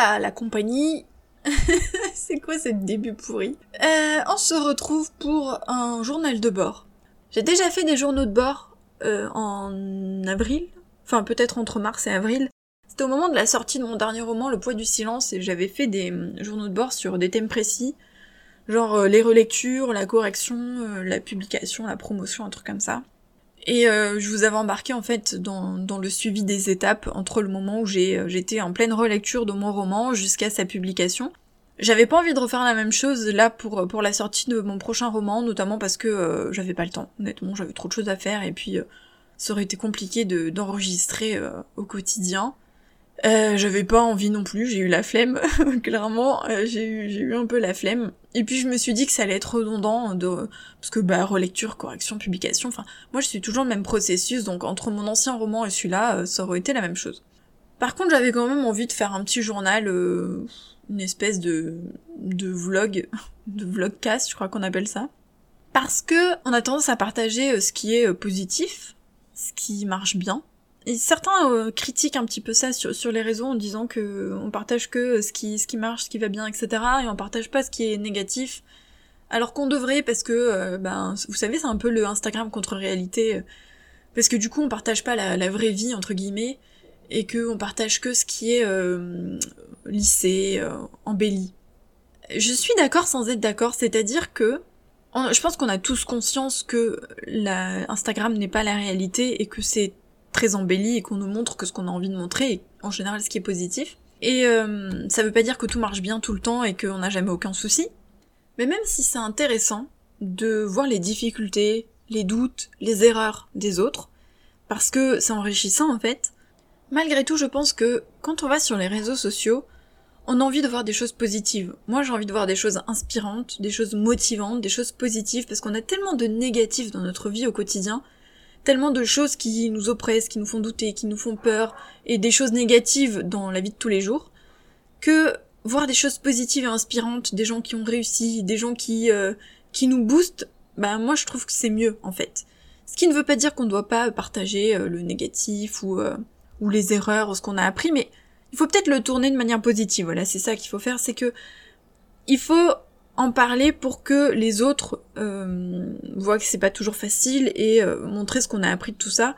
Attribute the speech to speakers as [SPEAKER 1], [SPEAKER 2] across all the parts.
[SPEAKER 1] La compagnie C'est quoi ce début pourri euh, On se retrouve pour un journal de bord. J'ai déjà fait des journaux de bord euh, en avril, enfin peut-être entre mars et avril. C'était au moment de la sortie de mon dernier roman, Le poids du silence, et j'avais fait des hum, journaux de bord sur des thèmes précis, genre euh, les relectures, la correction, euh, la publication, la promotion, un truc comme ça. Et euh, je vous avais embarqué en fait dans, le suivi des étapes entre le moment où euh, j'étais en pleine relecture de mon roman jusqu'à sa publication. J'avais pas envie de refaire la même chose là pour pour la sortie de mon prochain roman, notamment parce que euh, j'avais pas le temps. Honnêtement, j'avais trop de choses à faire et puis euh, ça aurait été compliqué de d'enregistrer au quotidien. Euh, j'avais pas envie non plus, j'ai eu la flemme, clairement, euh, j'ai eu, eu un peu la flemme. Et puis je me suis dit que ça allait être redondant, de, parce que bah relecture, correction, publication, enfin moi je suis toujours le même processus, donc entre mon ancien roman et celui-là, euh, ça aurait été la même chose. Par contre j'avais quand même envie de faire un petit journal, euh, une espèce de, de vlog, de vlogcast je crois qu'on appelle ça. Parce que on a tendance à partager ce qui est positif, ce qui marche bien, certains euh, critiquent un petit peu ça sur, les réseaux en disant que euh, on partage que ce qui, ce qui marche, ce qui va bien, etc. Et on partage pas ce qui est négatif. Alors qu'on devrait parce que, euh, ben, vous savez, c'est un peu le Instagram contre réalité. euh, Parce que du coup, on partage pas la, vraie vie, entre guillemets, et que on partage que ce qui est euh, lissé, euh, embelli. Je suis d'accord sans être d'accord, c'est-à-dire que je pense qu'on a tous conscience que la, Instagram n'est pas la réalité et que c'est très embelli et qu'on nous montre que ce qu'on a envie de montrer, et en général ce qui est positif. Et euh, ça veut pas dire que tout marche bien tout le temps et qu'on n'a jamais aucun souci. Mais même si c'est intéressant de voir les difficultés, les doutes, les erreurs des autres, parce que c'est enrichissant en fait, malgré tout je pense que quand on va sur les réseaux sociaux, on a envie de voir des choses positives. Moi j'ai envie de voir des choses inspirantes, des choses motivantes, des choses positives, parce qu'on a tellement de négatifs dans notre vie au quotidien, tellement de choses qui nous oppressent, qui nous font douter, qui nous font peur, et des choses négatives dans la vie de tous les jours, que voir des choses positives et inspirantes, des gens qui ont réussi, des gens qui, euh, qui nous boostent, bah moi je trouve que c'est mieux en fait. Ce qui ne veut pas dire qu'on ne doit pas partager euh, le négatif ou, euh, ou les erreurs ou ce qu'on a appris, mais il faut peut-être le tourner de manière positive. Voilà, c'est ça qu'il faut faire, c'est que il faut en parler pour que les autres euh, voient que c'est pas toujours facile et euh, montrer ce qu'on a appris de tout ça.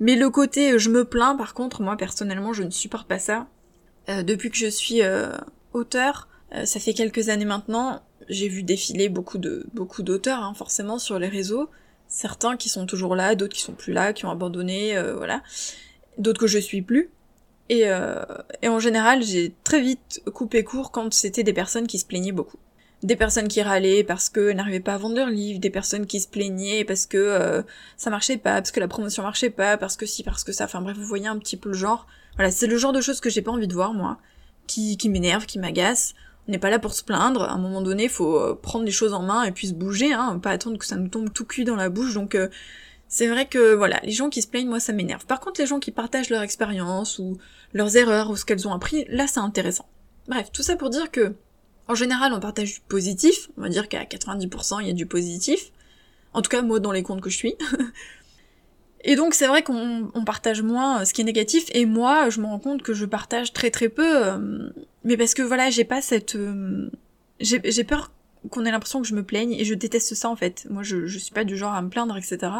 [SPEAKER 1] Mais le côté euh, je me plains, par contre, moi personnellement, je ne supporte pas ça. Euh, depuis que je suis euh, auteur, euh, ça fait quelques années maintenant, j'ai vu défiler beaucoup de beaucoup d'auteurs, hein, forcément, sur les réseaux. Certains qui sont toujours là, d'autres qui sont plus là, qui ont abandonné, voilà. D'autres que je suis plus. Et, et en général, j'ai très vite coupé court quand c'était des personnes qui se plaignaient beaucoup. Des personnes qui râlaient parce qu'elles n'arrivaient pas à vendre leurs livres, des personnes qui se plaignaient parce que euh, ça marchait pas, parce que la promotion marchait pas, parce que si, parce que ça. Enfin bref, vous voyez un petit peu le genre. Voilà, c'est le genre de choses que j'ai pas envie de voir, moi. Qui, qui m'énerve, qui m'agace. On n'est pas là pour se plaindre. À un moment donné, faut euh, prendre les choses en main et puis se bouger, hein. Pas attendre que ça nous tombe tout cuit dans la bouche. Donc, euh, c'est vrai que, voilà, les gens qui se plaignent, moi, ça m'énerve. Par contre, les gens qui partagent leur expérience ou leurs erreurs ou ce qu'elles ont appris, là, c'est intéressant. Bref, tout ça pour dire que, en général, on partage du positif. On va dire qu'à 90%, il y a du positif. En tout cas, moi, dans les comptes que je suis. Et donc c'est vrai qu'on on partage moins euh, ce qui est négatif. Et moi je me rends compte que je partage très très peu euh, mais parce que voilà j'ai pas cette euh, j'ai peur qu'on ait l'impression que je me plaigne. Et je déteste ça en fait. Moi je, je suis pas du genre à me plaindre etc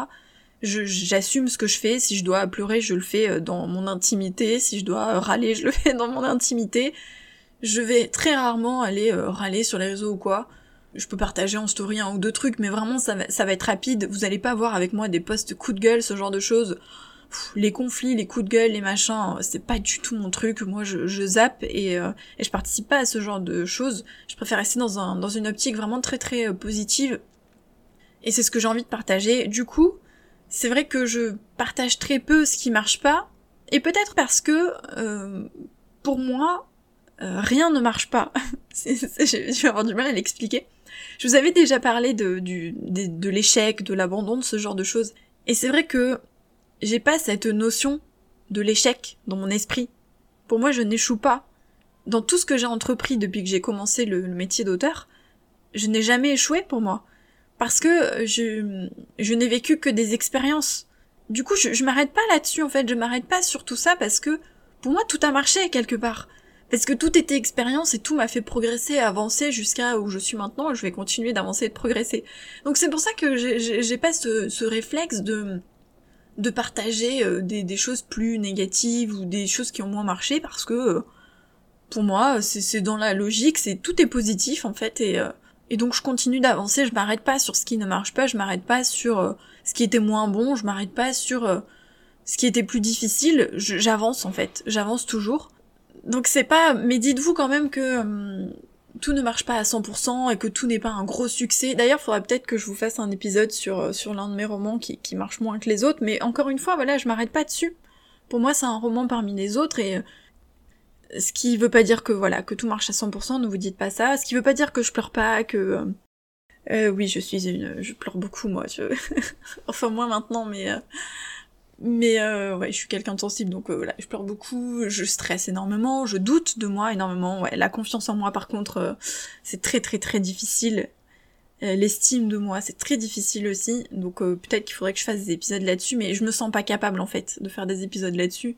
[SPEAKER 1] j'assume ce que je fais. Si je dois pleurer je le fais dans mon intimité. Si je dois râler je le fais dans mon intimité je vais très rarement aller euh, râler sur les réseaux ou quoi je peux partager en story un ou deux trucs, mais vraiment ça va, être rapide. Vous allez pas voir avec moi des posts coups de gueule, ce genre de choses. Les conflits, les coups de gueule, les machins, c'est pas du tout mon truc. Moi, je, zappe et, euh, et je participe pas à ce genre de choses. Je préfère rester dans, un, dans une optique vraiment très très euh, positive. Et c'est ce que j'ai envie de partager. Du coup, c'est vrai que je partage très peu ce qui marche pas. Et peut-être parce que, pour moi, euh, rien ne marche pas. Je vais avoir du mal à l'expliquer. Je vous avais déjà parlé de, de, l'échec, de l'abandon, de ce genre de choses. Et c'est vrai que j'ai pas cette notion de l'échec dans mon esprit. Pour moi, je n'échoue pas. Dans tout ce que j'ai entrepris depuis que j'ai commencé le, le métier d'auteur, je n'ai jamais échoué pour moi. Parce que je, je n'ai vécu que des expériences. Du coup, je, je m'arrête pas là-dessus, en fait. Je m'arrête pas sur tout ça parce que, pour moi, tout a marché quelque part. Parce que tout était expérience et tout m'a fait progresser, avancer jusqu'à où je suis maintenant et je vais continuer d'avancer et de progresser. Donc c'est pour ça que j'ai pas ce, réflexe de partager euh, des, des, choses plus négatives ou des choses qui ont moins marché parce que euh, pour moi c'est dans la logique, c'est tout est positif en fait et euh, et donc je continue d'avancer, je m'arrête pas sur ce qui ne marche pas, je m'arrête pas sur ce qui était moins bon, je m'arrête pas sur ce qui était plus difficile, j'avance en fait, j'avance toujours donc c'est pas, mais dites-vous quand même que hum, tout ne marche pas à 100% et que tout n'est pas un gros succès. D'ailleurs, il faudrait peut-être que je vous fasse un épisode sur euh, sur l'un de mes romans qui, qui marche moins que les autres, mais encore une fois, voilà, je m'arrête pas dessus. Pour moi, c'est un roman parmi les autres et euh, ce qui veut pas dire que voilà que tout marche à 100%, ne vous dites pas ça. Ce qui veut pas dire que je pleure pas, que euh, euh oui, je suis une, je pleure beaucoup moi. Enfin moi maintenant, mais mais euh, ouais, je suis quelqu'un de sensible, donc euh, voilà, je pleure beaucoup, je stresse énormément, je doute de moi énormément. Ouais, la confiance en moi, par contre, euh, c'est très très très difficile. Euh, l'estime de moi, c'est très difficile aussi. Donc peut-être qu'il faudrait que je fasse des épisodes là-dessus, mais je me sens pas capable en fait de faire des épisodes là-dessus.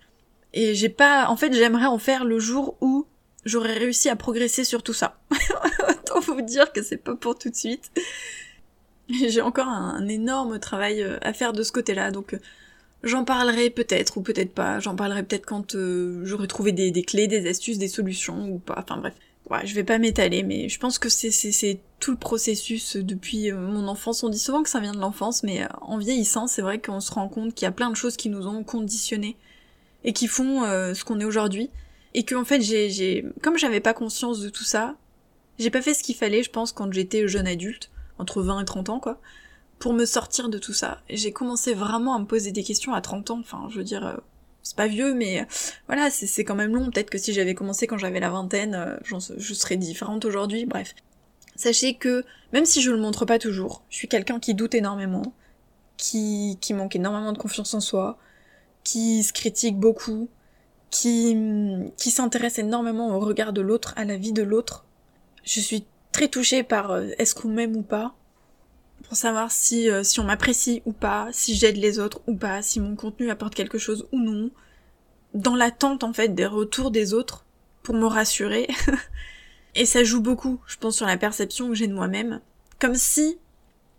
[SPEAKER 1] Et j'ai pas, en fait, j'aimerais en faire le jour où j'aurais réussi à progresser sur tout ça. Autant vous dire que c'est pas pour tout de suite. J'ai encore un, un, énorme travail à faire de ce côté-là, donc J'en parlerai peut-être ou peut-être pas. J'en parlerai peut-être quand euh, j'aurai trouvé des, clés, des astuces, des solutions ou pas. Enfin bref. Ouais, je vais pas m'étaler, mais je pense que c'est, tout le processus depuis euh, mon enfance. On dit souvent que ça vient de l'enfance, mais euh, en vieillissant, c'est vrai qu'on se rend compte qu'il y a plein de choses qui nous ont conditionnés et qui font ce qu'on est aujourd'hui. Et que en fait, j'ai, comme j'avais pas conscience de tout ça, j'ai pas fait ce qu'il fallait, je pense, quand j'étais jeune adulte, entre 20 et 30 ans, quoi pour me sortir de tout ça. J'ai commencé vraiment à me poser des questions à 30 ans, enfin je veux dire, euh, c'est pas vieux, mais euh, voilà, c'est quand même long. Peut-être que si j'avais commencé quand j'avais la vingtaine, euh, je serais différente aujourd'hui, bref. Sachez que, même si je le montre pas toujours, je suis quelqu'un qui doute énormément, qui, qui manque énormément de confiance en soi, qui se critique beaucoup, qui, qui s'intéresse énormément au regard de l'autre, à la vie de l'autre. Je suis très touchée par est-ce qu'on m'aime ou pas, pour savoir si, euh, si on m'apprécie ou pas, si j'aide les autres ou pas, si mon contenu apporte quelque chose ou non, dans l'attente en fait des retours des autres pour me rassurer. Et ça joue beaucoup, je pense, sur la perception que j'ai de moi-même. Comme si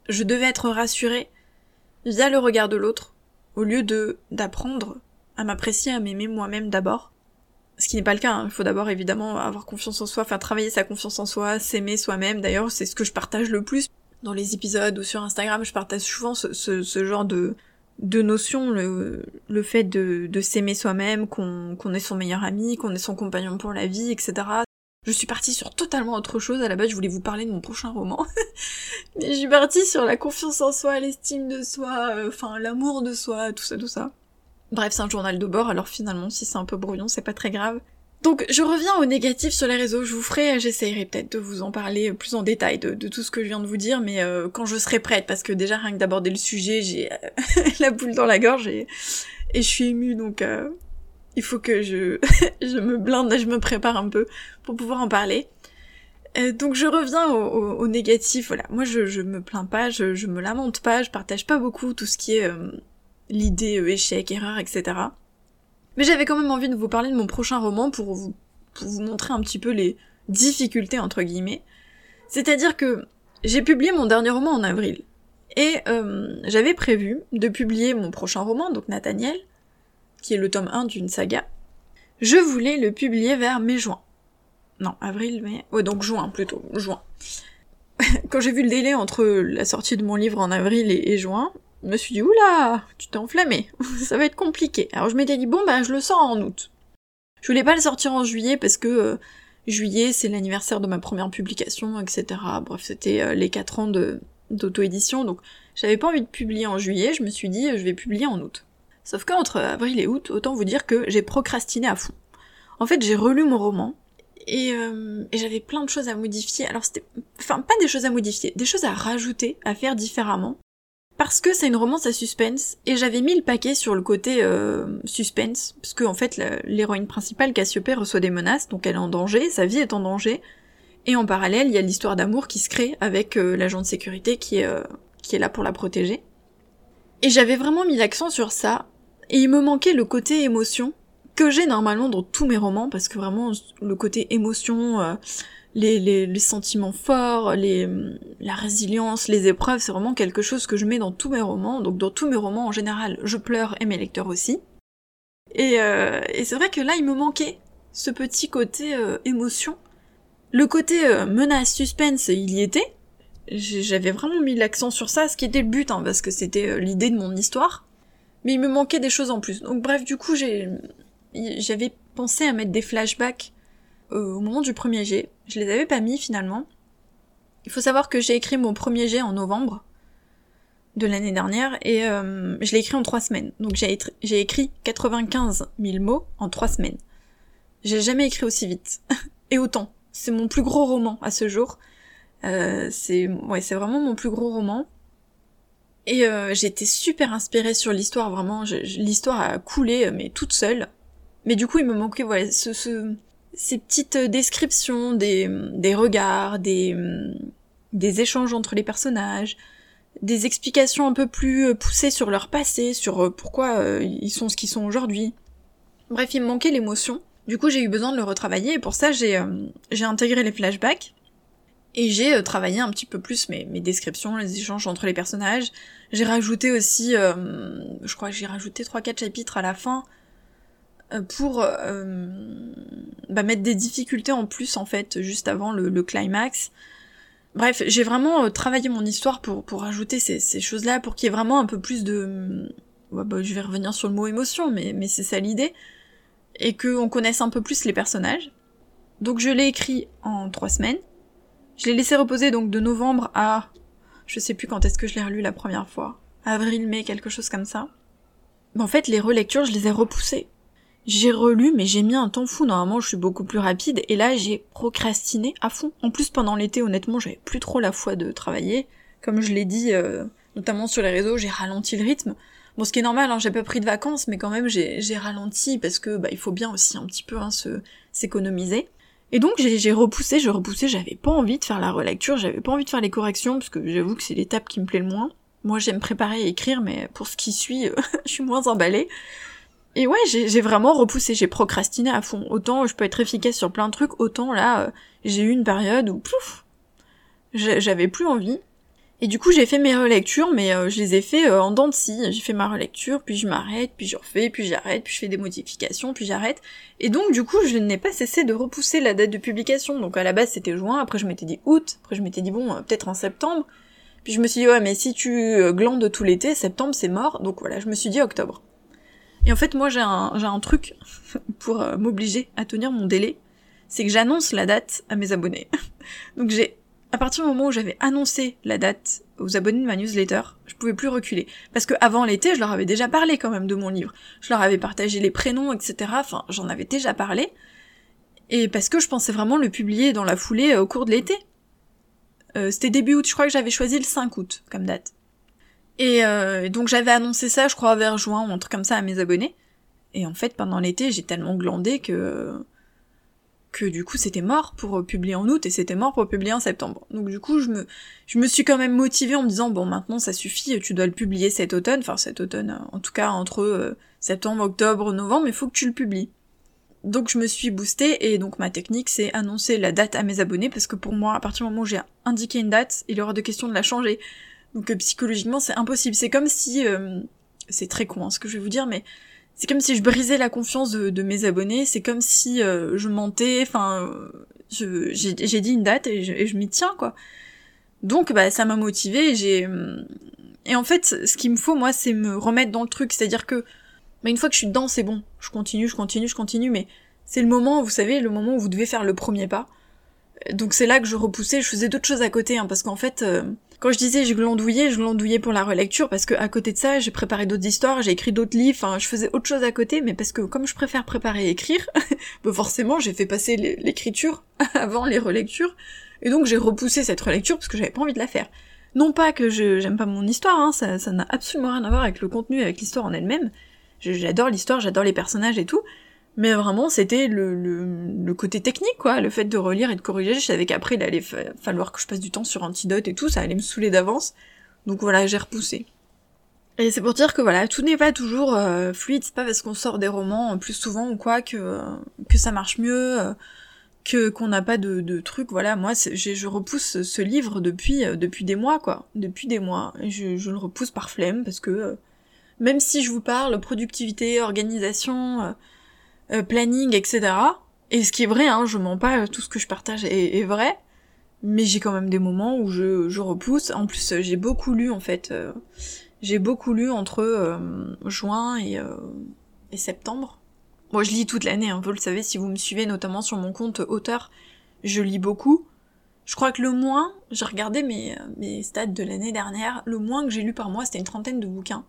[SPEAKER 1] je devais être rassurée via le regard de l'autre, au lieu de d'apprendre à m'apprécier, à m'aimer moi-même d'abord. Ce qui n'est pas le cas, hein. il faut d'abord évidemment avoir confiance en soi, faire travailler sa confiance en soi, s'aimer soi-même. D'ailleurs, c'est ce que je partage le plus dans les épisodes ou sur Instagram, je partage souvent ce, genre de, de notions, le, fait de, s'aimer soi-même, qu'on qu'on est son meilleur ami, qu'on est son compagnon pour la vie, etc. Je suis partie sur totalement autre chose. À la base, je voulais vous parler de mon prochain roman. Mais je suis partie sur la confiance en soi, l'estime de soi, euh, enfin, l'amour de soi, tout ça, tout ça. Bref, c'est un journal de bord, alors finalement, si c'est un peu brouillon, c'est pas très grave. Donc je reviens au négatif sur les réseaux, je vous ferai, j'essayerai peut-être de vous en parler plus en détail de, tout ce que je viens de vous dire, mais euh, quand je serai prête, parce que déjà rien que d'aborder le sujet, j'ai euh, la boule dans la gorge et, et je suis émue, donc euh, il faut que je, me blinde, je me prépare un peu pour pouvoir en parler. donc je reviens au, négatif, voilà. Moi je, je me plains pas, je, je me lamente pas, je partage pas beaucoup tout ce qui est l'idée échec, erreur, etc. Mais j'avais quand même envie de vous parler de mon prochain roman pour vous, montrer un petit peu les difficultés entre guillemets. C'est-à-dire que j'ai publié mon dernier roman en avril. Et euh, j'avais prévu de publier mon prochain roman, donc Nathaniel, qui est le tome 1 d'une saga. Je voulais le publier vers mai-juin. Non, avril, mai... Ouais, donc juin plutôt, juin. Quand j'ai vu le délai entre la sortie de mon livre en avril et juin, je me suis dit, oula, tu t'es enflammé, ça va être compliqué. Alors je m'étais dit, bon, bah je le sors en août. Je voulais pas le sortir en juillet parce que euh, juillet, c'est l'anniversaire de ma première publication, etc. Bref, c'était euh, les 4 ans d'auto-édition, donc j'avais pas envie de publier en juillet, je me suis dit, je vais publier en août. Sauf qu'entre avril et août, autant vous dire que j'ai procrastiné à fond. En fait, j'ai relu mon roman, et, euh, et j'avais plein de choses à modifier. Alors c'était, enfin pas des choses à modifier, des choses à rajouter, à faire différemment parce que c'est une romance à suspense, et j'avais mis le paquet sur le côté euh, suspense, parce que en fait l'héroïne principale, Cassiopée, reçoit des menaces, donc elle est en danger, sa vie est en danger, et en parallèle, il y a l'histoire d'amour qui se crée avec euh, l'agent de sécurité euh, qui est là pour la protéger. Et j'avais vraiment mis l'accent sur ça, et il me manquait le côté émotion que j'ai normalement dans tous mes romans, parce que vraiment le côté émotion, euh, les, les, sentiments forts, les, la résilience, les épreuves, c'est vraiment quelque chose que je mets dans tous mes romans. Donc dans tous mes romans en général, je pleure et mes lecteurs aussi. Et, euh, et c'est vrai que là, il me manquait ce petit côté euh, émotion. Le côté menace, suspense, il y était. J'avais vraiment mis l'accent sur ça, ce qui était le but, hein, parce que c'était l'idée de mon histoire mais il me manquait des choses en plus. Donc bref, du coup, j'ai, j'avais pensé à mettre des flashbacks euh, au moment du premier jet. Je les avais pas mis finalement. Il faut savoir que j'ai écrit mon premier jet en novembre de l'année dernière et euh, je l'ai écrit en trois semaines. Donc j'ai, écrit 95 000 mots en trois semaines. J'ai jamais écrit aussi vite et autant. C'est mon plus gros roman à ce jour. Euh, c'est ouais, c'est vraiment mon plus gros roman. Et j'étais super inspirée sur l'histoire, vraiment, l'histoire a coulé, mais toute seule. Mais du coup, il me manquait, voilà, ce, ces petites descriptions des, des regards, des, des échanges entre les personnages, des explications un peu plus euh, poussées sur leur passé, sur pourquoi ils sont ce qu'ils sont aujourd'hui. Bref, il me manquait l'émotion. Du coup, j'ai eu besoin de le retravailler, et pour ça, j'ai j'ai intégré les flashbacks. Et j'ai euh, travaillé un petit peu plus mes, mes, descriptions, les échanges entre les personnages. J'ai rajouté aussi, euh, je crois que j'ai rajouté 3-4 chapitres à la fin euh, pour bah, mettre des difficultés en plus en fait, juste avant le, climax. Bref, j'ai vraiment travaillé mon histoire pour, pour ajouter ces, choses-là, pour qu'il y ait vraiment un peu plus de... Ouais, bah, je vais revenir sur le mot émotion, mais, mais c'est ça l'idée. Et qu'on connaisse un peu plus les personnages. Donc je l'ai écrit en trois semaines. Je l'ai laissé reposer donc de novembre à... Je sais plus quand est-ce que je l'ai relu la première fois. Avril, mai, quelque chose comme ça. En fait, les relectures, je les ai repoussées. J'ai relu, mais j'ai mis un temps fou. Normalement, je suis beaucoup plus rapide. Et là, j'ai procrastiné à fond. En plus, pendant l'été, honnêtement, j'avais plus trop la foi de travailler. Comme je l'ai dit, euh, notamment sur les réseaux, j'ai ralenti le rythme. Bon, ce qui est normal, hein, j'ai pas pris de vacances, mais quand même, j'ai ralenti parce que bah, il faut bien aussi un petit peu hein, s'économiser. Et donc j'ai repoussé, je repoussé, j'avais pas envie de faire la relecture, j'avais pas envie de faire les corrections, parce que j'avoue que c'est l'étape qui me plaît le moins. Moi j'aime préparer et écrire, mais pour ce qui suit, je suis moins emballée. Et ouais, j'ai vraiment repoussé, j'ai procrastiné à fond. Autant je peux être efficace sur plein de trucs, autant là, euh, j'ai eu une période où, pouf, j'avais plus envie. Et du coup, j'ai fait mes relectures, mais euh, je les ai fait euh, en dents de scie. J'ai fait ma relecture, puis je m'arrête, puis je refais, puis j'arrête, puis je fais des modifications, puis j'arrête. Et donc, du coup, je n'ai pas cessé de repousser la date de publication. Donc, à la base, c'était juin, après, je m'étais dit août, après, je m'étais dit, bon, peut-être en septembre. Puis je me suis dit, ouais, mais si tu glandes tout l'été, septembre, c'est mort. Donc, voilà, je me suis dit octobre. Et en fait, moi, j'ai un, j'ai un truc pour m'obliger à tenir mon délai. C'est que j'annonce la date à mes abonnés. donc, j'ai à partir du moment où j'avais annoncé la date aux abonnés de ma newsletter, je pouvais plus reculer. Parce que avant l'été, je leur avais déjà parlé quand même de mon livre. Je leur avais partagé les prénoms, etc. Enfin, j'en avais déjà parlé. Et parce que je pensais vraiment le publier dans la foulée euh, au cours de l'été. Euh, c'était début août, je crois que j'avais choisi le 5 août comme date. Et euh, donc j'avais annoncé ça, je crois, vers juin ou un truc comme ça à mes abonnés. Et en fait, pendant l'été, j'ai tellement glandé que que du coup c'était mort pour publier en août et c'était mort pour publier en septembre. Donc du coup je me, je me suis quand même motivée en me disant bon maintenant ça suffit, tu dois le publier cet automne, enfin cet automne en tout cas entre euh, septembre, octobre, novembre, il faut que tu le publies. Donc je me suis boostée et donc ma technique c'est annoncer la date à mes abonnés parce que pour moi à partir du moment où j'ai indiqué une date, il y aura de question de la changer. Psychologiquement c'est impossible. C'est comme si euh, c'est très con hein, ce que je vais vous dire mais c'est comme si je brisais la confiance de, mes abonnés, c'est comme si euh, je mentais, enfin, j'ai dit une date et je, m'y tiens, quoi. Donc, bah, ça m'a motivé j'ai... Et en fait, ce qu'il me faut, moi, c'est me remettre dans le truc, c'est-à-dire que, bah, une fois que je suis dedans, c'est bon. Je continue, je continue, je continue, mais c'est le moment, vous savez, le moment où vous devez faire le premier pas. Donc c'est là que je repoussais, je faisais d'autres choses à côté, hein, parce qu'en fait, euh, quand je disais je glandouillais, je glandouillais pour la relecture parce que à côté de ça, j'ai préparé d'autres histoires, j'ai écrit d'autres livres, je faisais autre chose à côté, mais parce que comme je préfère préparer et écrire, bah forcément, j'ai fait passer l'écriture avant les relectures, et donc j'ai repoussé cette relecture parce que j'avais pas envie de la faire. Non pas que je j'aime pas mon histoire, hein, ça n'a absolument rien à voir avec le contenu, avec l'histoire en elle-même. J'adore l'histoire, j'adore les personnages et tout, mais vraiment, c'était le, le, côté technique, quoi. Le fait de relire et de corriger. Je savais qu'après, il allait falloir que je passe du temps sur Antidote et tout. Ça allait me saouler d'avance. Donc voilà, j'ai repoussé. Et c'est pour dire que voilà, tout n'est pas toujours euh, fluide, c'est pas parce qu'on sort des romans plus souvent ou quoi que, que ça marche mieux, que qu'on n'a pas de, de trucs. Voilà, moi je repousse ce livre depuis, depuis des mois quoi, depuis des mois. Je, je le repousse par flemme parce que même si je vous parle productivité, organisation, planning, etc. Et ce qui est vrai, hein, je mens pas, tout ce que je partage est, est vrai, mais j'ai quand même des moments où je, repousse. En plus, j'ai beaucoup lu en fait. J'ai beaucoup lu entre euh, juin et, euh, et, septembre. Moi, je lis toute l'année, hein, vous le savez, si vous me suivez notamment sur mon compte auteur, je lis beaucoup. Je crois que le moins, j'ai regardé mes, mes stats de l'année dernière, le moins que j'ai lu par mois, c'était une trentaine de bouquins.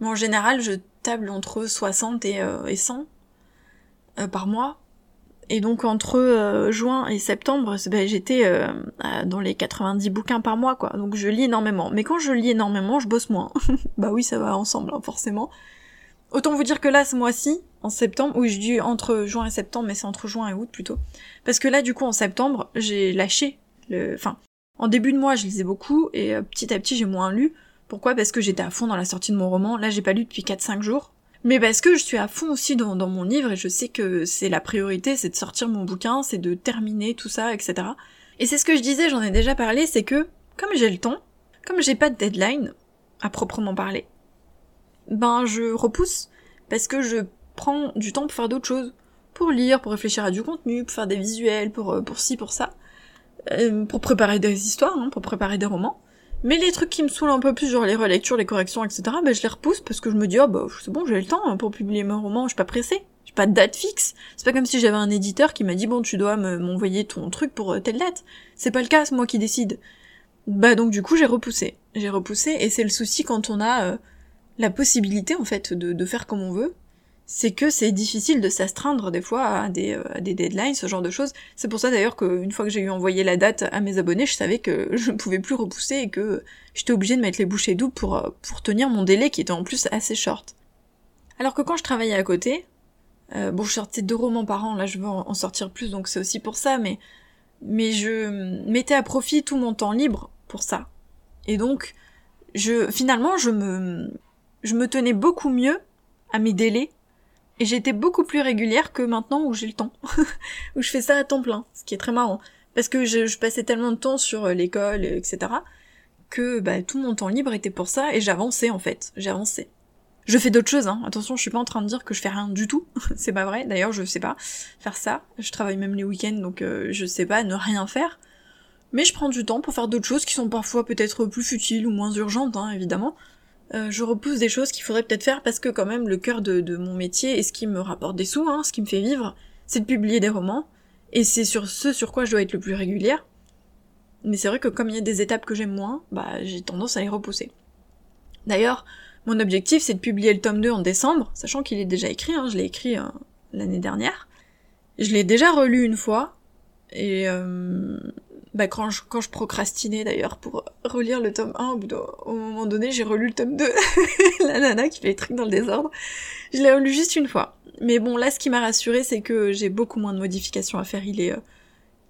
[SPEAKER 1] Mais en général, je table entre 60 et, euh, et 100 par mois. Et donc entre euh, juin et septembre, ben, j'étais euh, dans les 90 bouquins par mois, quoi. Donc je lis énormément. Mais quand je lis énormément, je bosse moins. bah oui, ça va ensemble, hein, forcément. Autant vous dire que là, ce mois-ci, en septembre, oui, je dis entre juin et septembre, mais c'est entre juin et août plutôt. Parce que là, du coup, en septembre, j'ai lâché le... Enfin, en début de mois, je lisais beaucoup, et euh, petit à petit, j'ai moins lu. Pourquoi? Parce que j'étais à fond dans la sortie de mon roman. Là, j'ai pas lu depuis 4-5 jours mais parce que je suis à fond aussi dans, mon livre et je sais que c'est la priorité, c'est de sortir mon bouquin, c'est de terminer tout ça, etc. Et c'est ce que je disais, j'en ai déjà parlé, c'est que comme j'ai le temps, comme j'ai pas de deadline à proprement parler, ben je repousse parce que je prends du temps pour faire d'autres choses, pour lire, pour réfléchir à du contenu, pour faire des visuels, pour euh, pour ci, pour ça, euh, pour préparer des histoires, hein, pour préparer des romans. Mais les trucs qui me saoulent un peu plus, genre les relectures, les corrections, etc., ben je les repousse parce que je me dis, oh bah c'est bon, j'ai le temps hein, pour publier mon roman, je suis pas pressée. J'ai pas de date fixe. C'est pas comme si j'avais un éditeur qui m'a dit, bon, tu dois m'envoyer ton truc pour euh, telle date. C'est pas le cas, c'est moi qui décide. Bah donc du coup, j'ai repoussé. J'ai repoussé, et c'est le souci quand on a euh, la possibilité, en fait, de, de faire comme on veut c'est que c'est difficile de s'astreindre des fois à des, euh, à des, deadlines, ce genre de choses. C'est pour ça d'ailleurs qu'une fois que j'ai eu envoyé la date à mes abonnés, je savais que je ne pouvais plus repousser et que j'étais obligée de mettre les bouchées doubles pour, euh, pour tenir mon délai qui était en plus assez short. Alors que quand je travaillais à côté, euh, bon je sortais deux romans par an, là je veux en sortir plus donc c'est aussi pour ça, mais, mais je mettais à profit tout mon temps libre pour ça. Et donc, je, finalement, je me, je me tenais beaucoup mieux à mes délais et j'étais beaucoup plus régulière que maintenant où j'ai le temps. où je fais ça à temps plein, ce qui est très marrant. Parce que je, passais tellement de temps sur euh, l'école, etc. que bah, tout mon temps libre était pour ça et j'avançais en fait. J'avançais. Je fais d'autres choses, hein. Attention, je suis pas en train de dire que je fais rien du tout. c'est pas vrai. D'ailleurs, je sais pas faire ça. Je travaille même les week-ends, donc euh, je sais pas ne rien faire. Mais je prends du temps pour faire d'autres choses qui sont parfois peut-être plus futiles ou moins urgentes, hein, évidemment. Euh, je repousse des choses qu'il faudrait peut-être faire parce que quand même le cœur de, mon métier et ce qui me rapporte des sous, hein, ce qui me fait vivre, c'est de publier des romans. Et c'est sur ce sur quoi je dois être le plus régulière. Mais c'est vrai que comme il y a des étapes que j'aime moins, bah j'ai tendance à les repousser. D'ailleurs, mon objectif c'est de publier le tome 2 en décembre, sachant qu'il est déjà écrit, hein, je l'ai écrit euh, l'année dernière. Je l'ai déjà relu une fois, et euh, bah quand je, quand je procrastinais d'ailleurs pour relire le tome 1, au, moment donné j'ai relu le tome 2, la nana qui fait les trucs dans le désordre, je l'ai relu juste une fois. Mais bon là ce qui m'a rassuré c'est que j'ai beaucoup moins de modifications à faire, il est... Euh,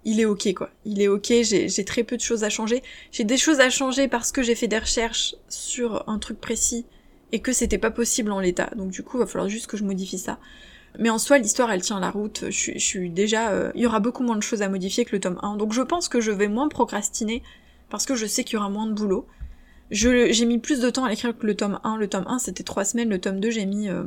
[SPEAKER 1] il est ok quoi. Il est ok, j'ai très peu de choses à changer. J'ai des choses à changer parce que j'ai fait des recherches sur un truc précis et que c'était pas possible en l'état. Donc du coup, va falloir juste que je modifie ça. Mais en soi, l'histoire, elle tient la route. Je, suis déjà... Euh, il y aura beaucoup moins de choses à modifier que le tome 1. Donc je pense que je vais moins procrastiner, parce que je sais qu'il y aura moins de boulot. J'ai mis plus de temps à l'écrire que le tome 1. Le tome 1, c'était 3 semaines. Le tome 2, j'ai mis euh,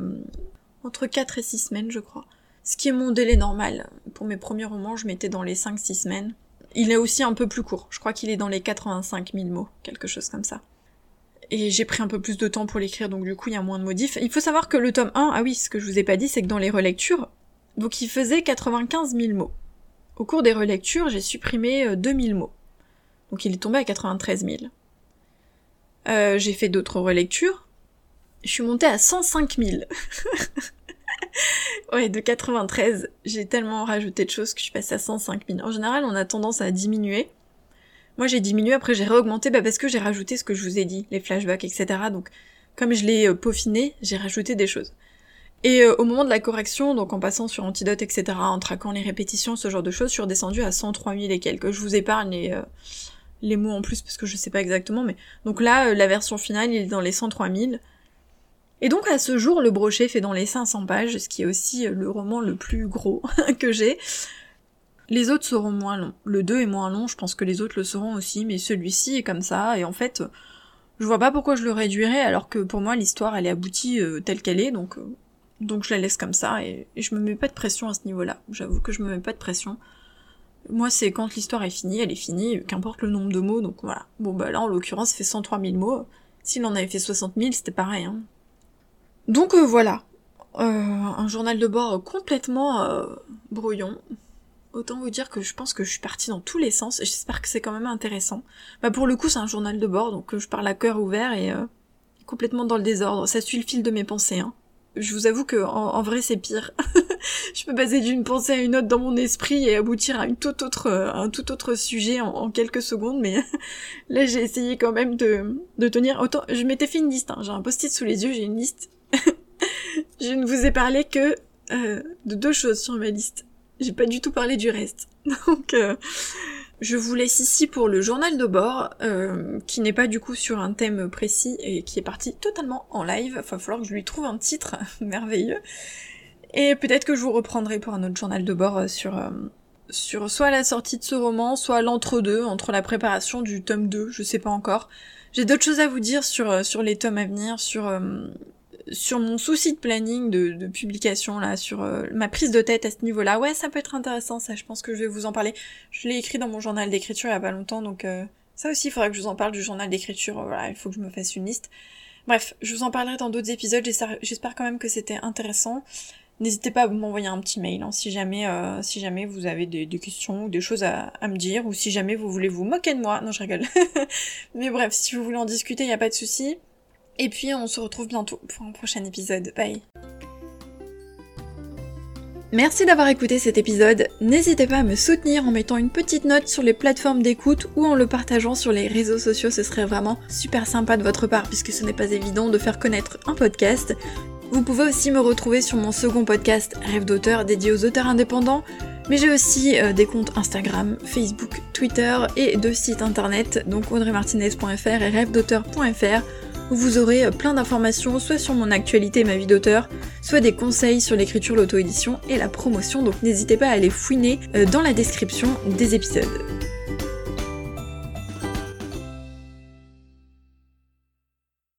[SPEAKER 1] entre 4 et 6 semaines, je crois. Ce qui est mon délai normal. Pour mes premiers romans, je mettais dans les 5-6 semaines. Il est aussi un peu plus court. Je crois qu'il est dans les 85 000 mots, quelque chose comme ça et j'ai pris un peu plus de temps pour l'écrire, donc du coup il y a moins de modifs. Il faut savoir que le tome 1, ah oui, ce que je vous ai pas dit, c'est que dans les relectures, donc il faisait 95 000 mots. Au cours des relectures, j'ai supprimé 2000 euh, mots. Donc il est tombé à 93 000. Euh, j'ai fait d'autres relectures. Je suis montée à 105 000. ouais, de 93, j'ai tellement rajouté de choses que je suis passée à 105 000. En général, on a tendance à diminuer. Moi j'ai diminué, après j'ai réaugmenté bah, parce que j'ai rajouté ce que je vous ai dit, les flashbacks, etc. Donc comme je l'ai euh, peaufiné, j'ai rajouté des choses. Et euh, au moment de la correction, donc en passant sur Antidote, etc., en traquant les répétitions, ce genre de choses, je suis redescendue à 103 000 et quelques. Je vous épargne les, euh, les mots en plus parce que je sais pas exactement, mais... Donc là, la version finale, il est dans les 103 000. Et donc à ce jour, le brochet fait dans les 500 pages, ce qui est aussi le roman le plus gros que j'ai. Les autres seront moins longs. Le 2 est moins long, je pense que les autres le seront aussi, mais celui-ci est comme ça, et en fait, je vois pas pourquoi je le réduirais, alors que pour moi l'histoire elle est aboutie euh, telle qu'elle est, donc, euh, donc je la laisse comme ça, et, je me mets pas de pression à ce niveau-là. J'avoue que je me mets pas de pression. Moi c'est quand l'histoire est finie, elle est finie, qu'importe le nombre de mots, donc voilà. Bon bah là en l'occurrence ça fait 103 000 mots, s'il en avait fait 60 000 c'était pareil. Hein. Donc euh, voilà, un journal de bord complètement brouillon, Autant vous dire que je pense que je suis partie dans tous les sens et j'espère que c'est quand même intéressant. Bah pour le coup c'est un journal de bord donc euh, je parle à cœur ouvert et euh, complètement dans le désordre. Ça suit le fil de mes pensées. Hein. Je vous avoue que en, vrai c'est pire. je peux passer d'une pensée à une autre dans mon esprit et aboutir à une autre, euh, un tout autre sujet en, quelques secondes, mais là j'ai essayé quand même de, de tenir. Autant, je m'étais fait une liste, hein. j'ai un post-it sous les yeux, j'ai une liste. je ne vous ai parlé que de deux choses sur ma liste. J'ai pas du tout parlé du reste. Donc euh, je vous laisse ici pour le journal de bord, euh, qui n'est pas du coup sur un thème précis et qui est parti totalement en live. Il va falloir que je lui trouve un titre merveilleux. Et peut-être que je vous reprendrai pour un autre journal de bord euh, sur, sur soit la sortie de ce roman, soit l'entre-deux, entre la préparation du tome 2, je sais pas encore. J'ai d'autres choses à vous dire sur, sur les tomes à venir, sur sur mon souci de planning de, publication là, sur euh, ma prise de tête à ce niveau-là, ouais, ça peut être intéressant, ça, je pense que je vais vous en parler. Je l'ai écrit dans mon journal d'écriture il y a pas longtemps, donc euh, ça aussi, il faudra que je vous en parle du journal d'écriture. Voilà, il faut que je me fasse une liste. Bref, je vous en parlerai dans d'autres épisodes. J'espère quand même que c'était intéressant. N'hésitez pas à m'envoyer un petit mail hein, si jamais euh, si jamais vous avez des, questions ou des choses à, à, me dire ou si jamais vous voulez vous moquer de moi. Non, je rigole. Mais bref, si vous voulez en discuter, il n'y a pas de souci. Et puis on se retrouve bientôt pour un prochain épisode. Bye Merci d'avoir écouté cet épisode. N'hésitez pas à me soutenir en mettant une petite note sur les plateformes d'écoute ou en le partageant sur les réseaux sociaux, ce serait vraiment super sympa de votre part puisque ce n'est pas évident de faire connaître un podcast. Vous pouvez aussi me retrouver sur mon second podcast Rêve d'auteur dédié aux auteurs indépendants, mais j'ai aussi euh, des comptes Instagram, Facebook, Twitter et deux sites internet, donc audreymartinez.fr et rêvedauteur.fr vous aurez euh, plein d'informations soit sur mon actualité et ma vie d'auteur, soit des conseils sur l'écriture, l'auto-édition et la promotion, donc n'hésitez pas à aller fouiner euh, dans la description des épisodes.